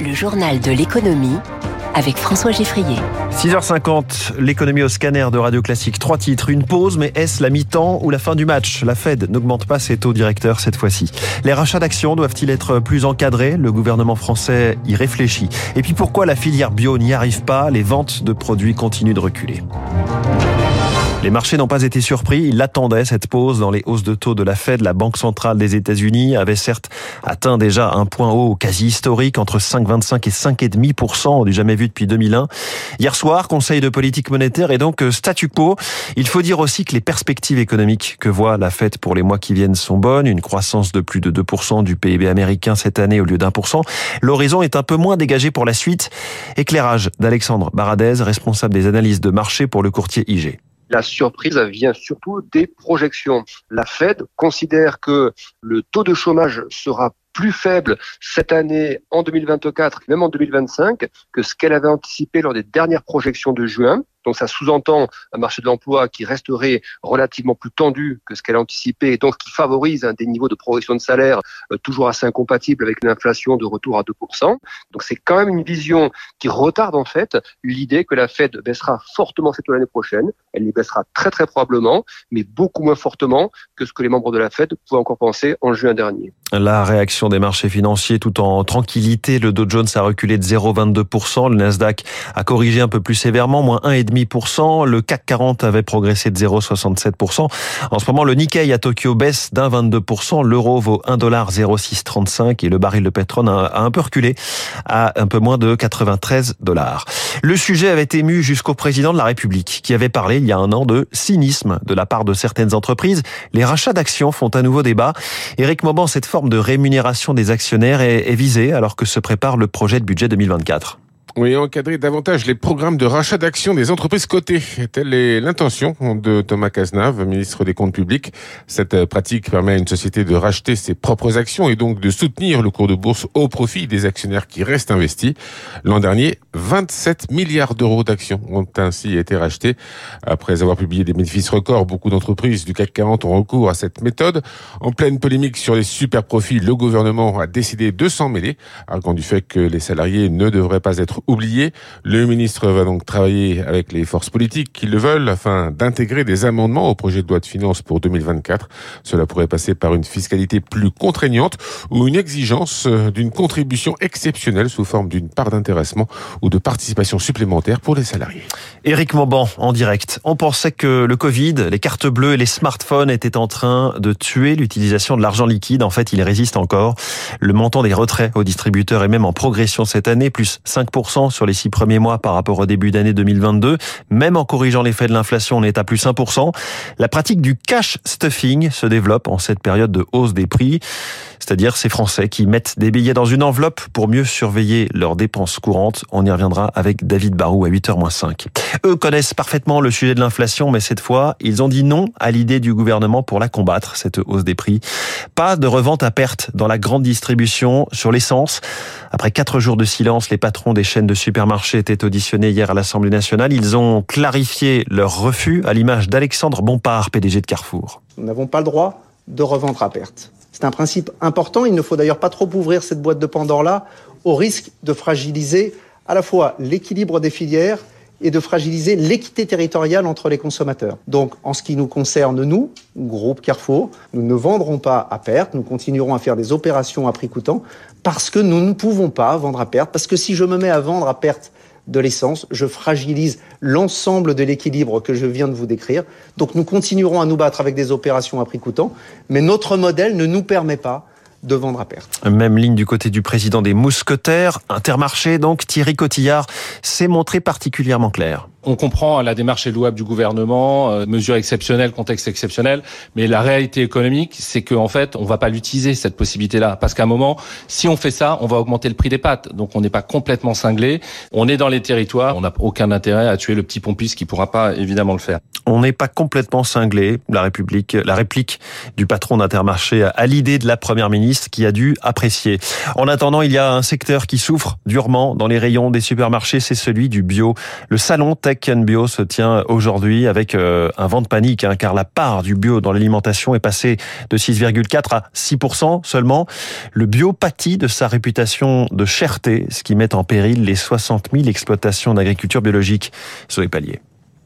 Le journal de l'économie avec François Geffrier. 6h50, l'économie au scanner de Radio Classique. Trois titres, une pause, mais est-ce la mi-temps ou la fin du match? La Fed n'augmente pas ses taux directeurs cette fois-ci. Les rachats d'actions doivent-ils être plus encadrés? Le gouvernement français y réfléchit. Et puis pourquoi la filière bio n'y arrive pas? Les ventes de produits continuent de reculer. Les marchés n'ont pas été surpris. Ils l'attendaient, cette pause dans les hausses de taux de la Fed. La Banque centrale des États-Unis avait certes atteint déjà un point haut quasi historique entre 5,25 et 5,5% du jamais vu depuis 2001. Hier soir, Conseil de politique monétaire et donc euh, statu quo. Il faut dire aussi que les perspectives économiques que voit la Fed pour les mois qui viennent sont bonnes. Une croissance de plus de 2% du PIB américain cette année au lieu d'un pour cent. L'horizon est un peu moins dégagé pour la suite. Éclairage d'Alexandre Baradez, responsable des analyses de marché pour le courtier IG. La surprise vient surtout des projections. La Fed considère que le taux de chômage sera plus faible cette année, en 2024, même en 2025, que ce qu'elle avait anticipé lors des dernières projections de juin. Donc ça sous-entend un marché de l'emploi qui resterait relativement plus tendu que ce qu'elle a anticipé et donc qui favorise des niveaux de progression de salaire euh, toujours assez incompatibles avec une inflation de retour à 2%. Donc c'est quand même une vision qui retarde en fait l'idée que la Fed baissera fortement cette l'année prochaine. Elle les baissera très très probablement, mais beaucoup moins fortement que ce que les membres de la Fed pouvaient encore penser en juin dernier. La réaction des marchés financiers tout en tranquillité, le Dow Jones a reculé de 0,22%, le Nasdaq a corrigé un peu plus sévèrement, moins 1,5%. Le CAC 40 avait progressé de 0,67%. En ce moment, le Nikkei à Tokyo baisse d'un 22%. L'euro vaut 1,0635 et le baril de pétrole a un peu reculé à un peu moins de 93 dollars. Le sujet avait ému jusqu'au président de la République qui avait parlé il y a un an de cynisme de la part de certaines entreprises. Les rachats d'actions font un nouveau débat. Éric Mauban, cette forme de rémunération des actionnaires est, est visée alors que se prépare le projet de budget 2024. Oui, encadrer davantage les programmes de rachat d'actions des entreprises cotées. Telle est l'intention de Thomas Cazenave, ministre des Comptes publics. Cette pratique permet à une société de racheter ses propres actions et donc de soutenir le cours de bourse au profit des actionnaires qui restent investis. L'an dernier, 27 milliards d'euros d'actions ont ainsi été rachetés. Après avoir publié des bénéfices records, beaucoup d'entreprises du CAC 40 ont recours à cette méthode. En pleine polémique sur les super profits, le gouvernement a décidé de s'en mêler, arguant du fait que les salariés ne devraient pas être oublié. Le ministre va donc travailler avec les forces politiques qui le veulent afin d'intégrer des amendements au projet de loi de finances pour 2024. Cela pourrait passer par une fiscalité plus contraignante ou une exigence euh, d'une contribution exceptionnelle sous forme d'une part d'intéressement ou de participation supplémentaire pour les salariés. Éric Mauban en direct. On pensait que le Covid, les cartes bleues et les smartphones étaient en train de tuer l'utilisation de l'argent liquide. En fait, il résiste encore. Le montant des retraits aux distributeurs est même en progression cette année, plus 5% sur les six premiers mois par rapport au début d'année 2022. Même en corrigeant l'effet de l'inflation, on est à plus 1%. La pratique du cash stuffing se développe en cette période de hausse des prix, c'est-à-dire ces Français qui mettent des billets dans une enveloppe pour mieux surveiller leurs dépenses courantes. On y reviendra avec David Barou à 8h-5. Eux connaissent parfaitement le sujet de l'inflation, mais cette fois, ils ont dit non à l'idée du gouvernement pour la combattre, cette hausse des prix. Pas de revente à perte dans la grande distribution sur l'essence. Après quatre jours de silence, les patrons des chaînes de supermarchés étaient auditionnés hier à l'Assemblée nationale. Ils ont clarifié leur refus à l'image d'Alexandre Bompard, PDG de Carrefour. Nous n'avons pas le droit de revendre à perte. C'est un principe important. Il ne faut d'ailleurs pas trop ouvrir cette boîte de Pandore-là au risque de fragiliser à la fois l'équilibre des filières et de fragiliser l'équité territoriale entre les consommateurs. Donc, en ce qui nous concerne, nous, groupe Carrefour, nous ne vendrons pas à perte, nous continuerons à faire des opérations à prix coûtant, parce que nous ne pouvons pas vendre à perte, parce que si je me mets à vendre à perte de l'essence, je fragilise l'ensemble de l'équilibre que je viens de vous décrire. Donc nous continuerons à nous battre avec des opérations à prix coûtant, mais notre modèle ne nous permet pas de vendre à perte. Même ligne du côté du président des mousquetaires, Intermarché donc, Thierry Cotillard s'est montré particulièrement clair. On comprend la démarche est louable du gouvernement, euh, mesure exceptionnelle, contexte exceptionnel, mais la réalité économique, c'est qu'en fait, on va pas l'utiliser cette possibilité-là, parce qu'à un moment, si on fait ça, on va augmenter le prix des pâtes, donc on n'est pas complètement cinglé. On est dans les territoires, on n'a aucun intérêt à tuer le petit pompiste qui pourra pas évidemment le faire. On n'est pas complètement cinglé. La République, la réplique du patron d'Intermarché à l'idée de la première ministre qui a dû apprécier. En attendant, il y a un secteur qui souffre durement dans les rayons des supermarchés, c'est celui du bio. Le salon Tech Bio se tient aujourd'hui avec euh, un vent de panique, hein, car la part du bio dans l'alimentation est passée de 6,4 à 6% seulement. Le bio pâtit de sa réputation de cherté, ce qui met en péril les 60 000 exploitations d'agriculture biologique. les Palier.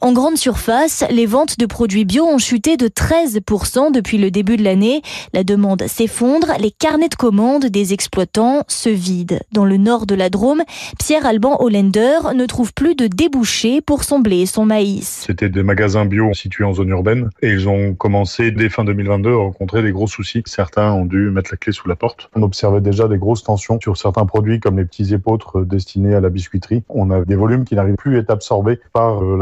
En grande surface, les ventes de produits bio ont chuté de 13% depuis le début de l'année. La demande s'effondre, les carnets de commandes des exploitants se vident. Dans le nord de la Drôme, Pierre-Alban Hollander ne trouve plus de débouchés pour son blé et son maïs. C'était des magasins bio situés en zone urbaine et ils ont commencé dès fin 2022 à rencontrer des gros soucis. Certains ont dû mettre la clé sous la porte. On observait déjà des grosses tensions sur certains produits comme les petits épôtres destinés à la biscuiterie. On a des volumes qui n'arrivent plus à être absorbés par euh,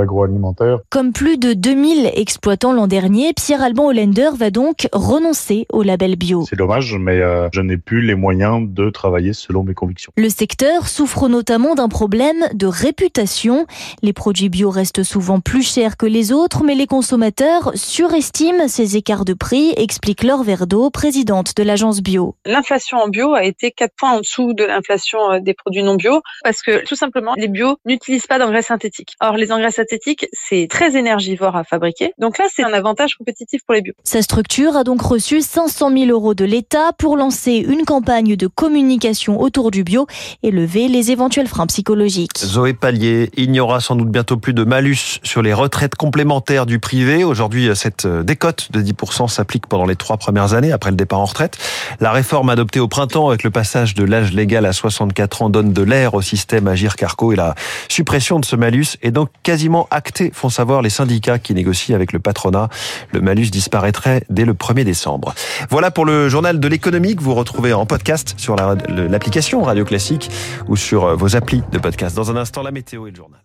comme plus de 2000 exploitants l'an dernier, Pierre-Alban Hollander va donc renoncer au label bio. C'est dommage, mais euh, je n'ai plus les moyens de travailler selon mes convictions. Le secteur souffre notamment d'un problème de réputation. Les produits bio restent souvent plus chers que les autres, mais les consommateurs surestiment ces écarts de prix, explique Laure Verdeau, présidente de l'agence bio. L'inflation en bio a été 4 points en dessous de l'inflation euh, des produits non bio, parce que tout simplement, les bio n'utilisent pas d'engrais synthétiques. Or, les engrais synthétiques, c'est très énergivore à fabriquer. Donc là, c'est un avantage compétitif pour les bio. Sa structure a donc reçu 500 000 euros de l'État pour lancer une campagne de communication autour du bio et lever les éventuels freins psychologiques. Zoé Pallier, il n'y aura sans doute bientôt plus de malus sur les retraites complémentaires du privé. Aujourd'hui, cette décote de 10% s'applique pendant les trois premières années après le départ en retraite. La réforme adoptée au printemps avec le passage de l'âge légal à 64 ans donne de l'air au système Agir Carco et la suppression de ce malus est donc quasiment actée font savoir les syndicats qui négocient avec le patronat. Le malus disparaîtrait dès le 1er décembre. Voilà pour le journal de l'économie que vous retrouvez en podcast sur l'application Radio Classique ou sur vos applis de podcast. Dans un instant, la météo et le journal.